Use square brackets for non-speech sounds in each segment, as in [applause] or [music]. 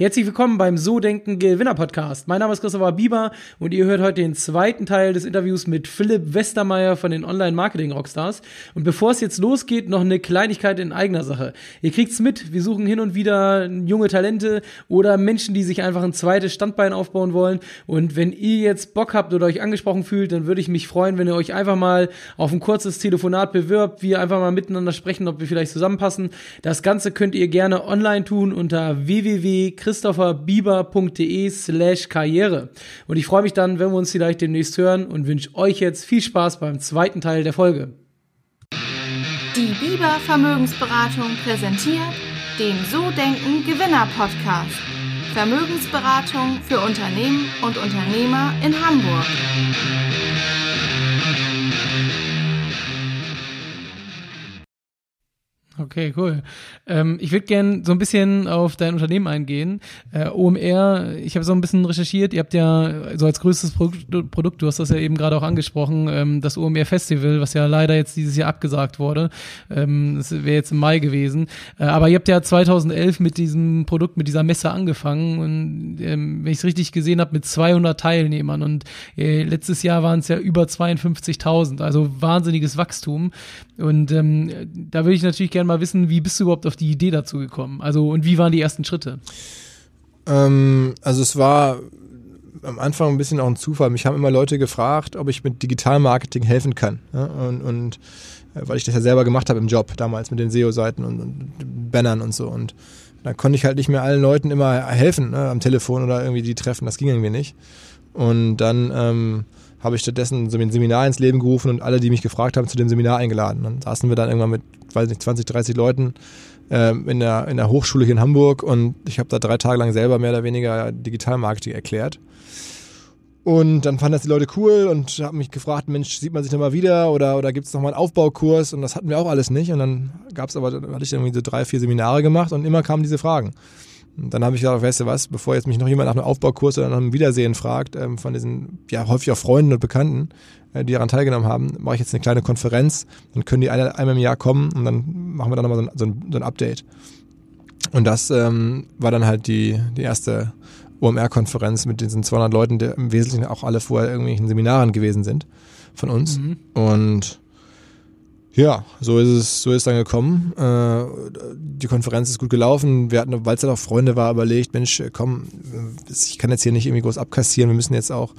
Herzlich willkommen beim So Denken Gewinner Podcast. Mein Name ist Christopher Bieber und ihr hört heute den zweiten Teil des Interviews mit Philipp Westermeier von den Online Marketing Rockstars. Und bevor es jetzt losgeht, noch eine Kleinigkeit in eigener Sache. Ihr kriegt's mit, wir suchen hin und wieder junge Talente oder Menschen, die sich einfach ein zweites Standbein aufbauen wollen. Und wenn ihr jetzt Bock habt oder euch angesprochen fühlt, dann würde ich mich freuen, wenn ihr euch einfach mal auf ein kurzes Telefonat bewirbt, wir einfach mal miteinander sprechen, ob wir vielleicht zusammenpassen. Das Ganze könnt ihr gerne online tun unter www christopherbieber.de slash karriere. Und ich freue mich dann, wenn wir uns vielleicht demnächst hören und wünsche euch jetzt viel Spaß beim zweiten Teil der Folge. Die Bieber Vermögensberatung präsentiert den So Denken Gewinner Podcast. Vermögensberatung für Unternehmen und Unternehmer in Hamburg. Okay, cool. Ähm, ich würde gerne so ein bisschen auf dein Unternehmen eingehen. Äh, OMR, ich habe so ein bisschen recherchiert. Ihr habt ja so als größtes Produkt, Produkt du hast das ja eben gerade auch angesprochen, ähm, das OMR Festival, was ja leider jetzt dieses Jahr abgesagt wurde. Ähm, das wäre jetzt im Mai gewesen. Äh, aber ihr habt ja 2011 mit diesem Produkt, mit dieser Messe angefangen und ähm, wenn ich es richtig gesehen habe, mit 200 Teilnehmern und äh, letztes Jahr waren es ja über 52.000, also wahnsinniges Wachstum. Und ähm, da würde ich natürlich gerne mal wissen, wie bist du überhaupt auf die Idee dazu gekommen? Also und wie waren die ersten Schritte? Ähm, also es war am Anfang ein bisschen auch ein Zufall. Mich haben immer Leute gefragt, ob ich mit Digitalmarketing helfen kann. Ja? Und, und äh, weil ich das ja selber gemacht habe im Job damals mit den SEO-Seiten und, und Bannern und so. Und dann konnte ich halt nicht mehr allen Leuten immer helfen ne, am Telefon oder irgendwie die treffen. Das ging irgendwie nicht. Und dann ähm, habe ich stattdessen so ein Seminar ins Leben gerufen und alle, die mich gefragt haben, zu dem Seminar eingeladen. Dann saßen wir dann irgendwann mit, weiß nicht, 20, 30 Leuten äh, in, der, in der Hochschule hier in Hamburg und ich habe da drei Tage lang selber mehr oder weniger Digitalmarketing erklärt. Und dann fanden das die Leute cool und haben mich gefragt, Mensch, sieht man sich nochmal wieder oder, oder gibt es nochmal einen Aufbaukurs? Und das hatten wir auch alles nicht. Und dann gab es aber, hatte ich irgendwie so drei, vier Seminare gemacht und immer kamen diese Fragen. Und dann habe ich gesagt, weißt du was, bevor jetzt mich noch jemand nach einem Aufbaukurs oder nach einem Wiedersehen fragt, ähm, von diesen ja häufig auch Freunden und Bekannten, äh, die daran teilgenommen haben, mache ich jetzt eine kleine Konferenz. Dann können die eine, einmal im Jahr kommen und dann machen wir dann nochmal so ein, so ein, so ein Update. Und das ähm, war dann halt die, die erste OMR-Konferenz mit diesen 200 Leuten, die im Wesentlichen auch alle vorher irgendwelchen Seminaren gewesen sind von uns. Mhm. Und ja, so ist es, so ist es dann gekommen. Äh, die Konferenz ist gut gelaufen. Wir hatten, weil es halt auch Freunde war, überlegt, Mensch, komm, ich kann jetzt hier nicht irgendwie groß abkassieren. Wir müssen jetzt auch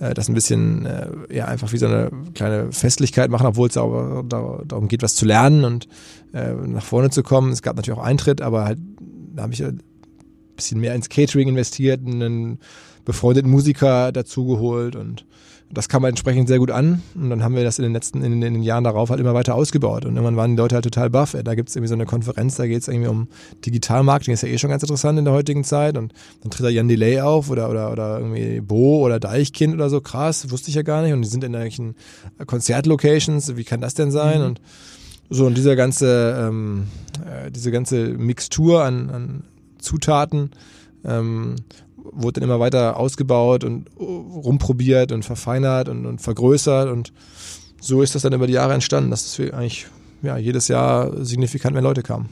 äh, das ein bisschen, äh, ja, einfach wie so eine kleine Festlichkeit machen, obwohl es auch darum geht, was zu lernen und nach vorne zu kommen. Es gab natürlich auch Eintritt, aber halt, da habe ich ein bisschen mehr ins Catering investiert, einen befreundeten Musiker dazugeholt und das kam halt entsprechend sehr gut an. Und dann haben wir das in den letzten, in den, in den Jahren darauf halt immer weiter ausgebaut. Und irgendwann waren die Leute halt total baff. Da gibt es irgendwie so eine Konferenz, da geht es irgendwie um Digitalmarketing, ist ja eh schon ganz interessant in der heutigen Zeit. Und dann tritt da Jan Delay auf oder, oder, oder irgendwie Bo oder Deichkind oder so. Krass, wusste ich ja gar nicht. Und die sind in irgendwelchen Konzertlocations. Wie kann das denn sein? Mhm. Und so, und dieser ganze, ähm, äh, diese ganze Mixtur an, an Zutaten, ähm, wurde dann immer weiter ausgebaut und rumprobiert und verfeinert und, und vergrößert und so ist das dann über die Jahre entstanden, dass es eigentlich ja, jedes Jahr signifikant mehr Leute kamen.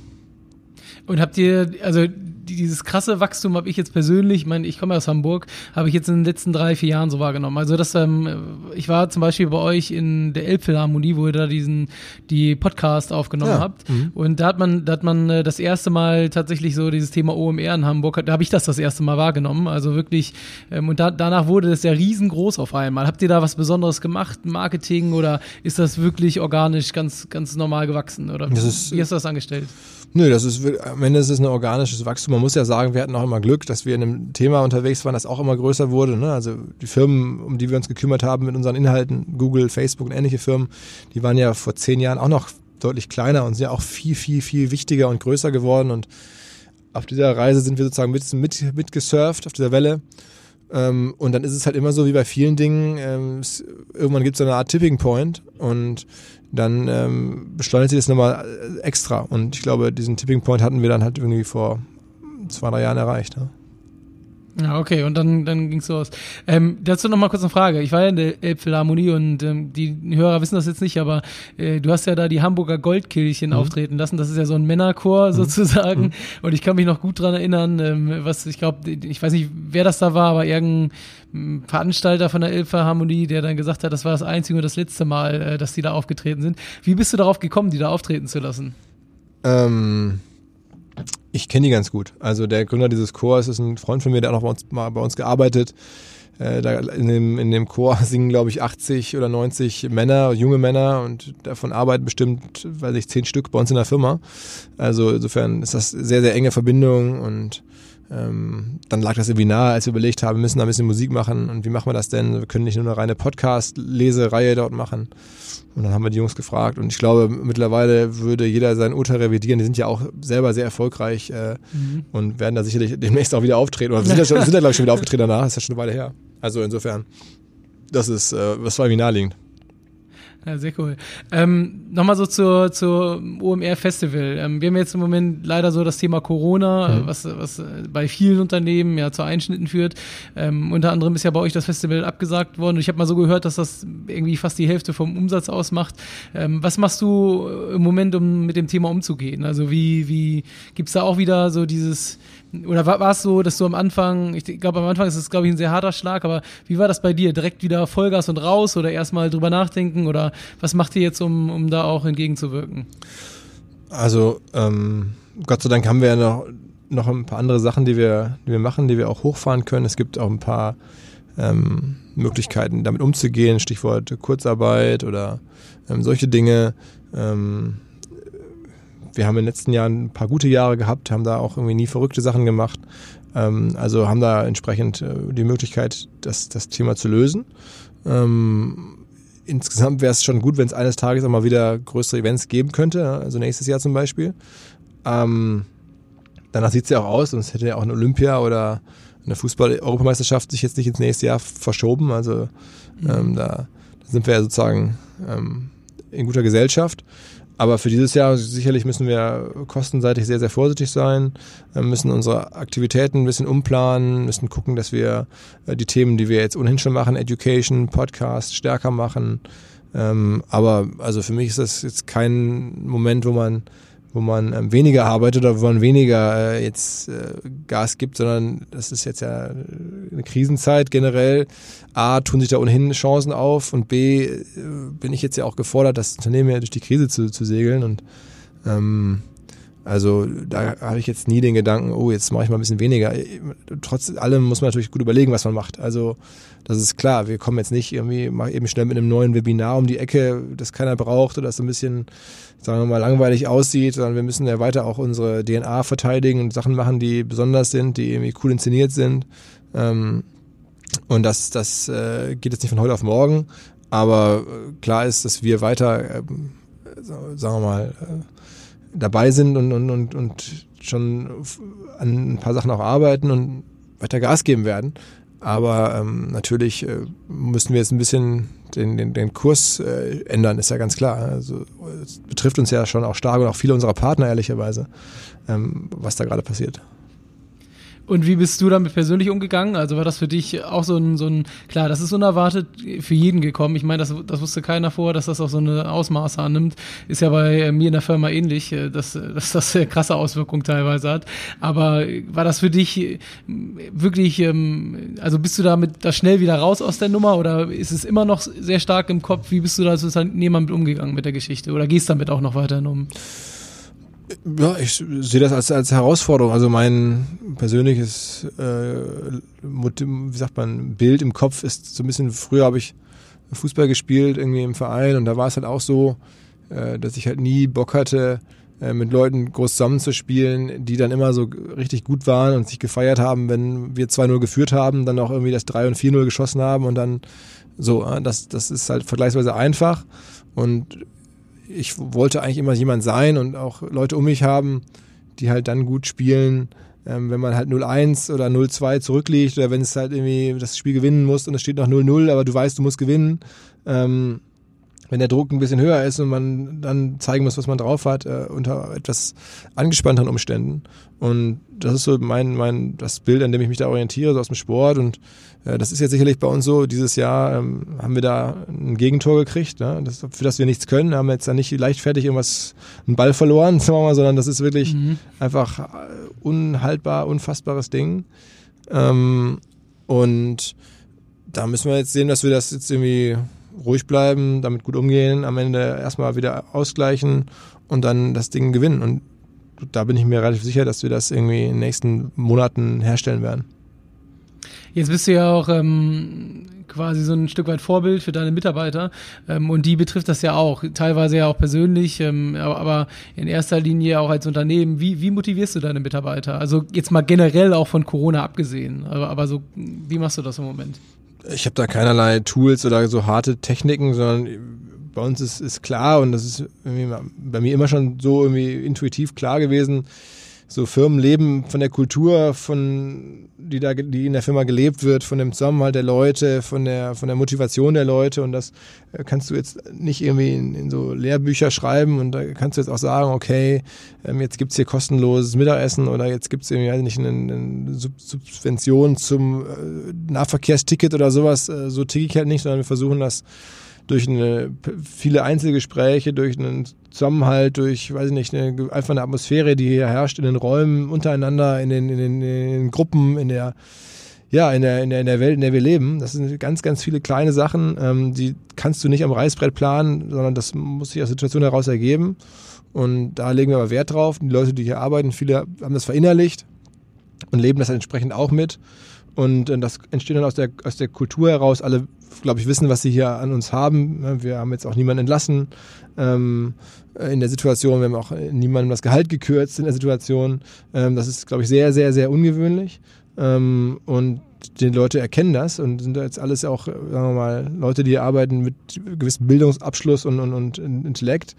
Und habt ihr, also dieses krasse Wachstum habe ich jetzt persönlich, ich meine, ich komme aus Hamburg, habe ich jetzt in den letzten drei, vier Jahren so wahrgenommen. Also das, ähm, ich war zum Beispiel bei euch in der Elbphilharmonie, wo ihr da diesen, die Podcast aufgenommen ja. habt. Mhm. Und da hat man, da hat man äh, das erste Mal tatsächlich so dieses Thema OMR in Hamburg, da habe ich das das erste Mal wahrgenommen. Also wirklich, ähm, und da, danach wurde das ja riesengroß auf einmal. Habt ihr da was Besonderes gemacht, Marketing, oder ist das wirklich organisch ganz, ganz normal gewachsen? Oder ist, wie hast du das angestellt? Nö, das ist am Ende ist es ein organisches Wachstum. Man muss ja sagen, wir hatten auch immer Glück, dass wir in einem Thema unterwegs waren, das auch immer größer wurde. Ne? Also die Firmen, um die wir uns gekümmert haben mit unseren Inhalten, Google, Facebook und ähnliche Firmen, die waren ja vor zehn Jahren auch noch deutlich kleiner und sind ja auch viel, viel, viel wichtiger und größer geworden. Und auf dieser Reise sind wir sozusagen mit, mit, mitgesurft auf dieser Welle. Ähm, und dann ist es halt immer so wie bei vielen Dingen, ähm, es, irgendwann gibt es eine Art Tipping Point und dann ähm, beschleunigt sich das nochmal äh, extra. Und ich glaube, diesen Tipping Point hatten wir dann halt irgendwie vor zwei, drei Jahren erreicht. Ne? Ja, okay, und dann, dann ging's los. Ähm, dazu noch mal kurz eine Frage. Ich war ja in der Elbphilharmonie und ähm, die Hörer wissen das jetzt nicht, aber äh, du hast ja da die Hamburger Goldkehlchen mhm. auftreten lassen. Das ist ja so ein Männerchor mhm. sozusagen. Mhm. Und ich kann mich noch gut dran erinnern, ähm, was ich glaube, ich weiß nicht, wer das da war, aber irgendein hm, Veranstalter von der Elbphilharmonie, der dann gesagt hat, das war das einzige und das letzte Mal, äh, dass die da aufgetreten sind. Wie bist du darauf gekommen, die da auftreten zu lassen? Ähm ich kenne die ganz gut. Also der Gründer dieses Chors ist ein Freund von mir, der auch noch bei uns, mal bei uns gearbeitet. Äh, da in, dem, in dem Chor [laughs] singen, glaube ich, 80 oder 90 Männer, junge Männer und davon arbeiten bestimmt, weiß ich, zehn Stück bei uns in der Firma. Also insofern ist das sehr, sehr enge Verbindung und ähm, dann lag das irgendwie nahe, als wir überlegt haben, wir müssen da ein bisschen Musik machen und wie machen wir das denn? Wir können nicht nur eine reine Podcast-Lesereihe dort machen. Und dann haben wir die Jungs gefragt und ich glaube, mittlerweile würde jeder sein Urteil revidieren. Die sind ja auch selber sehr erfolgreich äh, mhm. und werden da sicherlich demnächst auch wieder auftreten. Oder sind schon, sind ja glaube ich, schon wieder aufgetreten danach, ist ja schon eine Weile her. Also insofern, das ist, äh, das war irgendwie naheliegend. Ja, sehr cool. Ähm, Nochmal so zur, zur OMR Festival. Ähm, wir haben jetzt im Moment leider so das Thema Corona, mhm. was, was äh, bei vielen Unternehmen ja zu Einschnitten führt. Ähm, unter anderem ist ja bei euch das Festival abgesagt worden. Ich habe mal so gehört, dass das irgendwie fast die Hälfte vom Umsatz ausmacht. Ähm, was machst du im Moment, um mit dem Thema umzugehen? Also wie, wie gibt's da auch wieder so dieses oder war, war es so, dass du am Anfang, ich glaube, am Anfang ist es, glaube ich, ein sehr harter Schlag, aber wie war das bei dir? Direkt wieder Vollgas und raus oder erstmal drüber nachdenken oder was macht ihr jetzt, um, um da auch entgegenzuwirken? Also, ähm, Gott sei Dank haben wir ja noch, noch ein paar andere Sachen, die wir, die wir machen, die wir auch hochfahren können. Es gibt auch ein paar ähm, Möglichkeiten, damit umzugehen, Stichwort Kurzarbeit oder ähm, solche Dinge. Ähm, wir haben in den letzten Jahren ein paar gute Jahre gehabt, haben da auch irgendwie nie verrückte Sachen gemacht. Ähm, also haben da entsprechend äh, die Möglichkeit, das, das Thema zu lösen. Ähm, insgesamt wäre es schon gut, wenn es eines Tages auch mal wieder größere Events geben könnte, also nächstes Jahr zum Beispiel. Ähm, danach sieht es ja auch aus, sonst hätte ja auch eine Olympia oder eine Fußball-Europameisterschaft sich jetzt nicht ins nächste Jahr verschoben. Also mhm. ähm, da, da, sind wir ja sozusagen ähm, in guter Gesellschaft. Aber für dieses Jahr sicherlich müssen wir kostenseitig sehr, sehr vorsichtig sein, wir müssen unsere Aktivitäten ein bisschen umplanen, müssen gucken, dass wir äh, die Themen, die wir jetzt ohnehin schon machen, Education, Podcast, stärker machen. Ähm, aber also für mich ist das jetzt kein Moment, wo man wo man ähm, weniger arbeitet oder wo man weniger äh, jetzt äh, Gas gibt, sondern das ist jetzt ja eine Krisenzeit generell. A, tun sich da ohnehin Chancen auf und B, äh, bin ich jetzt ja auch gefordert, das Unternehmen ja durch die Krise zu, zu segeln und ähm, also da habe ich jetzt nie den Gedanken, oh, jetzt mache ich mal ein bisschen weniger. Trotz allem muss man natürlich gut überlegen, was man macht. Also das ist klar, wir kommen jetzt nicht irgendwie mal eben schnell mit einem neuen Webinar um die Ecke, das keiner braucht oder das so ein bisschen, sagen wir mal, langweilig aussieht, sondern wir müssen ja weiter auch unsere DNA verteidigen und Sachen machen, die besonders sind, die irgendwie cool inszeniert sind. Ähm, und das, das äh, geht jetzt nicht von heute auf morgen, aber klar ist, dass wir weiter, äh, sagen wir mal, äh, dabei sind und, und, und, und schon an ein paar Sachen auch arbeiten und weiter Gas geben werden. Aber ähm, natürlich äh, müssen wir jetzt ein bisschen den, den, den Kurs äh, ändern, ist ja ganz klar. Also es betrifft uns ja schon auch stark und auch viele unserer Partner ehrlicherweise, ähm, was da gerade passiert. Und wie bist du damit persönlich umgegangen? Also war das für dich auch so ein, so ein klar, das ist unerwartet für jeden gekommen. Ich meine, das, das wusste keiner vor, dass das auch so eine Ausmaße annimmt. Ist ja bei äh, mir in der Firma ähnlich, äh, dass, dass das krasse Auswirkungen teilweise hat. Aber war das für dich äh, wirklich, ähm, also bist du damit da schnell wieder raus aus der Nummer oder ist es immer noch sehr stark im Kopf? Wie bist du da als Unternehmer mit umgegangen mit der Geschichte oder gehst damit auch noch weiterhin um? Ja, ich sehe das als, als Herausforderung. Also mein persönliches, äh, wie sagt man, Bild im Kopf ist so ein bisschen, früher habe ich Fußball gespielt, irgendwie im Verein und da war es halt auch so, äh, dass ich halt nie Bock hatte, äh, mit Leuten groß zusammenzuspielen, die dann immer so richtig gut waren und sich gefeiert haben, wenn wir 2-0 geführt haben, dann auch irgendwie das 3 und 4-0 geschossen haben und dann so, das, das ist halt vergleichsweise einfach und ich wollte eigentlich immer jemand sein und auch Leute um mich haben, die halt dann gut spielen, ähm, wenn man halt 0-1 oder 0-2 zurückliegt oder wenn es halt irgendwie das Spiel gewinnen muss und es steht noch 0-0, aber du weißt, du musst gewinnen. Ähm, wenn der Druck ein bisschen höher ist und man dann zeigen muss, was man drauf hat, äh, unter etwas angespannteren Umständen. Und das ist so mein, mein, das Bild, an dem ich mich da orientiere, so aus dem Sport. Und äh, das ist jetzt sicherlich bei uns so. Dieses Jahr ähm, haben wir da ein Gegentor gekriegt, ne? das, für das wir nichts können. Haben jetzt da nicht leichtfertig irgendwas, einen Ball verloren, [laughs] sagen wir mal, sondern das ist wirklich mhm. einfach äh, unhaltbar, unfassbares Ding. Ähm, und da müssen wir jetzt sehen, dass wir das jetzt irgendwie ruhig bleiben, damit gut umgehen, am Ende erstmal wieder ausgleichen und dann das Ding gewinnen. Und da bin ich mir relativ sicher, dass wir das irgendwie in den nächsten Monaten herstellen werden. Jetzt bist du ja auch ähm, quasi so ein Stück weit Vorbild für deine Mitarbeiter ähm, und die betrifft das ja auch, teilweise ja auch persönlich, ähm, aber in erster Linie auch als Unternehmen. Wie, wie motivierst du deine Mitarbeiter? Also jetzt mal generell auch von Corona abgesehen, aber, aber so, wie machst du das im Moment? Ich habe da keinerlei Tools oder so harte Techniken, sondern bei uns ist, ist klar und das ist bei mir immer schon so irgendwie intuitiv klar gewesen, so Firmen leben von der Kultur, von die da die in der Firma gelebt wird, von dem Zusammenhalt der Leute, von der von der Motivation der Leute. Und das äh, kannst du jetzt nicht irgendwie in, in so Lehrbücher schreiben. Und da kannst du jetzt auch sagen, okay, ähm, jetzt gibt's hier kostenloses Mittagessen oder jetzt gibt's irgendwie halt nicht eine, eine Subvention zum äh, Nahverkehrsticket oder sowas, äh, so ticke ich halt nicht, sondern wir versuchen das durch eine, viele Einzelgespräche, durch einen Zusammenhalt, durch, weiß ich nicht, eine, einfach eine Atmosphäre, die hier herrscht in den Räumen, untereinander, in den, in den, in den Gruppen, in der, ja, in der, in der, in der Welt, in der wir leben. Das sind ganz, ganz viele kleine Sachen, ähm, die kannst du nicht am Reißbrett planen, sondern das muss sich aus der Situation heraus ergeben. Und da legen wir aber Wert drauf. Die Leute, die hier arbeiten, viele haben das verinnerlicht und leben das entsprechend auch mit. Und äh, das entsteht dann aus der, aus der Kultur heraus. Alle, glaube ich, wissen, was sie hier an uns haben. Wir haben jetzt auch niemanden entlassen ähm, in der Situation. Wir haben auch niemandem das Gehalt gekürzt in der Situation. Ähm, das ist, glaube ich, sehr, sehr, sehr ungewöhnlich. Ähm, und die Leute erkennen das und sind jetzt alles auch, sagen wir mal, Leute, die arbeiten mit gewissem Bildungsabschluss und, und, und Intellekt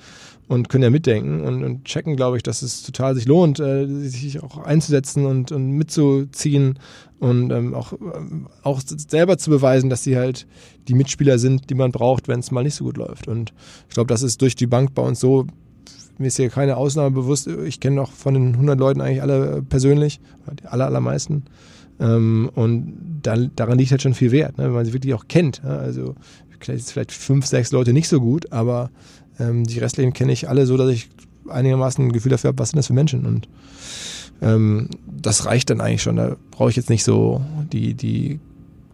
und können ja mitdenken und, und checken, glaube ich, dass es total sich lohnt, äh, sich auch einzusetzen und, und mitzuziehen und ähm, auch, ähm, auch selber zu beweisen, dass sie halt die Mitspieler sind, die man braucht, wenn es mal nicht so gut läuft. Und ich glaube, das ist durch die Bank bei uns so, mir ist hier keine Ausnahme bewusst. Ich kenne auch von den 100 Leuten eigentlich alle persönlich, die aller, allermeisten. Ähm, und daran liegt halt schon viel Wert, ne, wenn man sie wirklich auch kennt. Ne? Also vielleicht fünf, sechs Leute nicht so gut, aber ähm, die restlichen kenne ich alle so, dass ich einigermaßen ein Gefühl dafür habe, was sind das für Menschen. Und ähm, das reicht dann eigentlich schon. Da brauche ich jetzt nicht so die, die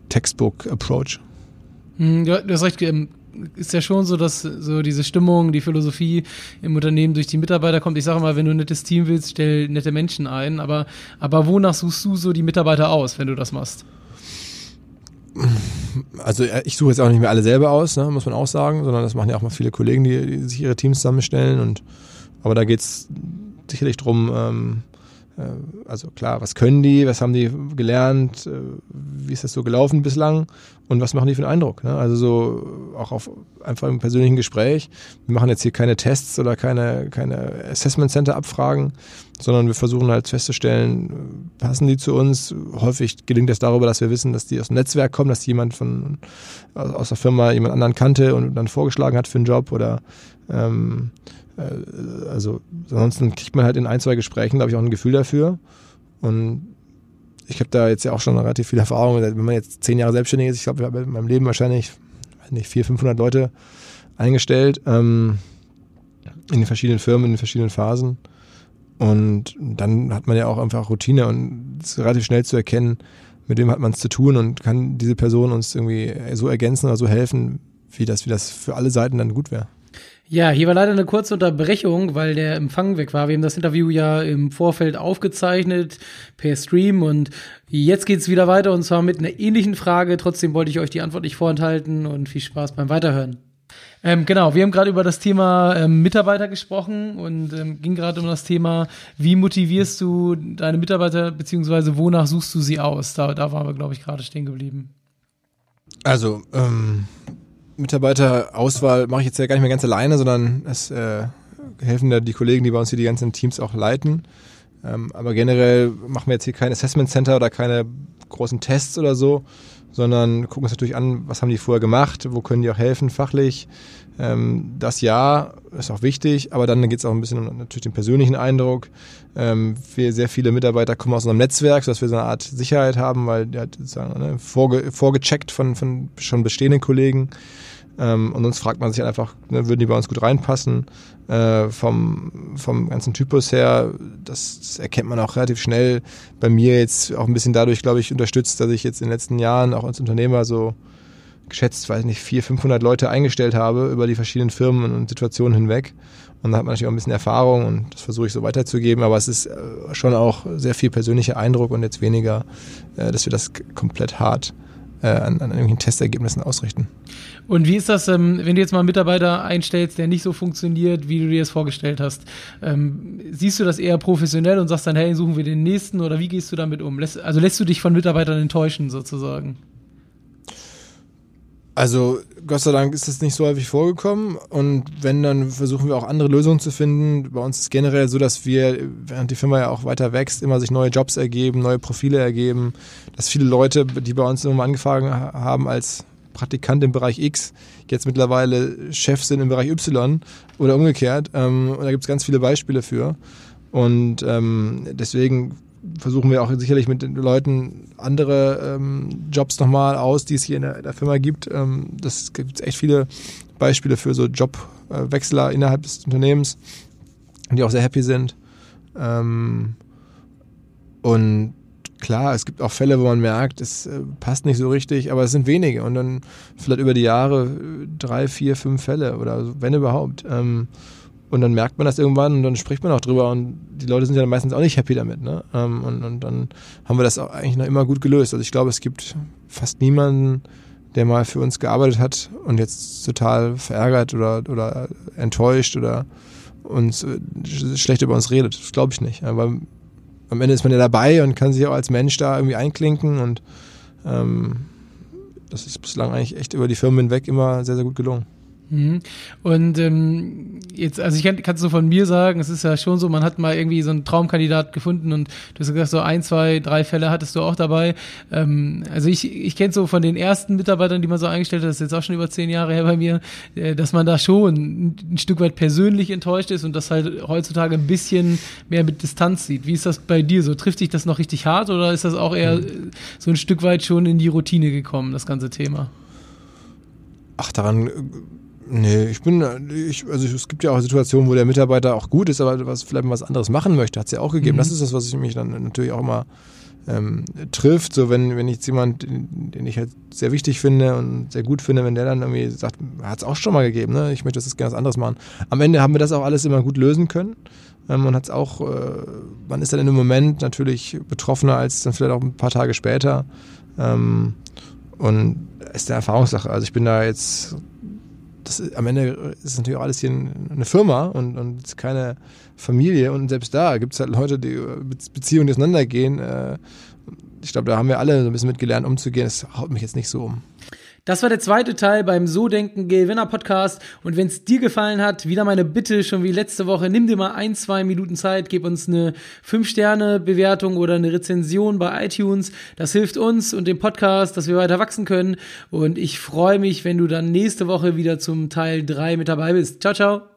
Textbook-Approach. Hm, ja, du hast recht, ähm, ist ja schon so, dass so diese Stimmung, die Philosophie im Unternehmen durch die Mitarbeiter kommt. Ich sage mal, wenn du ein nettes Team willst, stell nette Menschen ein. Aber, aber wonach suchst du so die Mitarbeiter aus, wenn du das machst? [laughs] Also äh, ich suche jetzt auch nicht mehr alle selber aus, ne, muss man auch sagen, sondern das machen ja auch mal viele Kollegen, die, die sich ihre Teams zusammenstellen. Und aber da geht es sicherlich drum, ähm, äh, also klar, was können die, was haben die gelernt, äh, wie ist das so gelaufen bislang und was machen die für einen Eindruck. Ne? Also so auch auf einfach im persönlichen Gespräch. Wir machen jetzt hier keine Tests oder keine, keine Assessment Center Abfragen, sondern wir versuchen halt festzustellen, passen die zu uns. Häufig gelingt das darüber, dass wir wissen, dass die aus dem Netzwerk kommen, dass jemand von aus der Firma jemand anderen kannte und dann vorgeschlagen hat für einen Job oder ähm, äh, also ansonsten kriegt man halt in ein, zwei Gesprächen, glaube ich, auch ein Gefühl dafür. Und ich habe da jetzt ja auch schon relativ viel Erfahrung. Wenn man jetzt zehn Jahre selbstständig ist, ich glaube, ich habe in meinem Leben wahrscheinlich nicht 400, 500 Leute eingestellt ähm, in den verschiedenen Firmen, in den verschiedenen Phasen. Und dann hat man ja auch einfach Routine und es ist relativ schnell zu erkennen, mit wem hat man es zu tun und kann diese Person uns irgendwie so ergänzen oder so helfen, wie das, wie das für alle Seiten dann gut wäre. Ja, hier war leider eine kurze Unterbrechung, weil der Empfang weg war. Wir haben das Interview ja im Vorfeld aufgezeichnet per Stream und jetzt geht's wieder weiter und zwar mit einer ähnlichen Frage. Trotzdem wollte ich euch die Antwort nicht vorenthalten und viel Spaß beim Weiterhören. Ähm, genau, wir haben gerade über das Thema ähm, Mitarbeiter gesprochen und ähm, ging gerade um das Thema, wie motivierst du deine Mitarbeiter beziehungsweise wonach suchst du sie aus? Da, da waren wir, glaube ich, gerade stehen geblieben. Also, ähm, Mitarbeiterauswahl mache ich jetzt ja gar nicht mehr ganz alleine, sondern es äh, helfen da die Kollegen, die bei uns hier die ganzen Teams auch leiten. Ähm, aber generell machen wir jetzt hier kein Assessment Center oder keine großen Tests oder so, sondern gucken uns natürlich an, was haben die vorher gemacht, wo können die auch helfen fachlich. Ähm, das ja ist auch wichtig, aber dann geht es auch ein bisschen um natürlich den persönlichen Eindruck. Ähm, wir, sehr viele Mitarbeiter kommen aus unserem Netzwerk, sodass wir so eine Art Sicherheit haben, weil die halt sozusagen ne, vorge vorgecheckt von, von schon bestehenden Kollegen. Ähm, und uns fragt man sich einfach, ne, würden die bei uns gut reinpassen? Äh, vom, vom ganzen Typus her, das, das, erkennt man auch relativ schnell. Bei mir jetzt auch ein bisschen dadurch, glaube ich, unterstützt, dass ich jetzt in den letzten Jahren auch als Unternehmer so geschätzt, weiß nicht, 400, 500 Leute eingestellt habe über die verschiedenen Firmen und Situationen hinweg. Und da hat man natürlich auch ein bisschen Erfahrung und das versuche ich so weiterzugeben. Aber es ist äh, schon auch sehr viel persönlicher Eindruck und jetzt weniger, äh, dass wir das komplett hart äh, an, an irgendwelchen Testergebnissen ausrichten. Und wie ist das, ähm, wenn du jetzt mal einen Mitarbeiter einstellst, der nicht so funktioniert, wie du dir das vorgestellt hast? Ähm, siehst du das eher professionell und sagst dann, hey, suchen wir den nächsten oder wie gehst du damit um? Lässt, also lässt du dich von Mitarbeitern enttäuschen sozusagen? Also Gott sei Dank ist das nicht so häufig vorgekommen und wenn, dann versuchen wir auch andere Lösungen zu finden. Bei uns ist es generell so, dass wir, während die Firma ja auch weiter wächst, immer sich neue Jobs ergeben, neue Profile ergeben, dass viele Leute, die bei uns immer angefangen haben als Praktikant im Bereich X, jetzt mittlerweile Chef sind im Bereich Y oder umgekehrt. Ähm, und da gibt es ganz viele Beispiele für. Und ähm, deswegen versuchen wir auch sicherlich mit den Leuten andere ähm, Jobs nochmal aus, die es hier in der, der Firma gibt. Ähm, das gibt echt viele Beispiele für so Jobwechsler innerhalb des Unternehmens, die auch sehr happy sind. Ähm, und klar, es gibt auch Fälle, wo man merkt, es äh, passt nicht so richtig, aber es sind wenige und dann vielleicht über die Jahre äh, drei, vier, fünf Fälle oder wenn überhaupt. Ähm, und dann merkt man das irgendwann und dann spricht man auch drüber und die Leute sind ja meistens auch nicht happy damit. Ne? Ähm, und, und dann haben wir das auch eigentlich noch immer gut gelöst. Also ich glaube, es gibt fast niemanden, der mal für uns gearbeitet hat und jetzt total verärgert oder, oder enttäuscht oder uns äh, schlecht über uns redet. Das glaube ich nicht. Aber am Ende ist man ja dabei und kann sich auch als Mensch da irgendwie einklinken und ähm, das ist bislang eigentlich echt über die Firmen hinweg immer sehr, sehr gut gelungen. Mhm. Und ähm, jetzt, also ich kann es so von mir sagen, es ist ja schon so, man hat mal irgendwie so einen Traumkandidat gefunden und du hast gesagt, so ein, zwei, drei Fälle hattest du auch dabei. Ähm, also ich, ich kenne so von den ersten Mitarbeitern, die man so eingestellt hat, das ist jetzt auch schon über zehn Jahre her bei mir, äh, dass man da schon ein, ein Stück weit persönlich enttäuscht ist und das halt heutzutage ein bisschen mehr mit Distanz sieht. Wie ist das bei dir so? Trifft dich das noch richtig hart oder ist das auch eher mhm. so ein Stück weit schon in die Routine gekommen, das ganze Thema? Ach, daran Nee, ich bin, ich, also es gibt ja auch Situationen, wo der Mitarbeiter auch gut ist, aber was vielleicht mal was anderes machen möchte, hat es ja auch gegeben. Mhm. Das ist das, was ich mich dann natürlich auch immer ähm, trifft. So, wenn, wenn jetzt jemand, den ich halt sehr wichtig finde und sehr gut finde, wenn der dann irgendwie sagt, hat es auch schon mal gegeben, ne? Ich möchte das gerne was anderes machen. Am Ende haben wir das auch alles immer gut lösen können. Ähm, man hat es auch, äh, man ist dann in einem Moment natürlich betroffener als dann vielleicht auch ein paar Tage später. Ähm, und ist eine Erfahrungssache. Also ich bin da jetzt das, am Ende ist natürlich auch alles hier eine Firma und, und keine Familie. Und selbst da gibt es halt Leute, die Beziehungen auseinandergehen. Äh, ich glaube, da haben wir alle so ein bisschen mitgelernt, umzugehen. Das haut mich jetzt nicht so um. Das war der zweite Teil beim So Denken Gewinner Podcast. Und wenn es dir gefallen hat, wieder meine Bitte, schon wie letzte Woche, nimm dir mal ein, zwei Minuten Zeit, gib uns eine 5-Sterne-Bewertung oder eine Rezension bei iTunes. Das hilft uns und dem Podcast, dass wir weiter wachsen können. Und ich freue mich, wenn du dann nächste Woche wieder zum Teil 3 mit dabei bist. Ciao, ciao.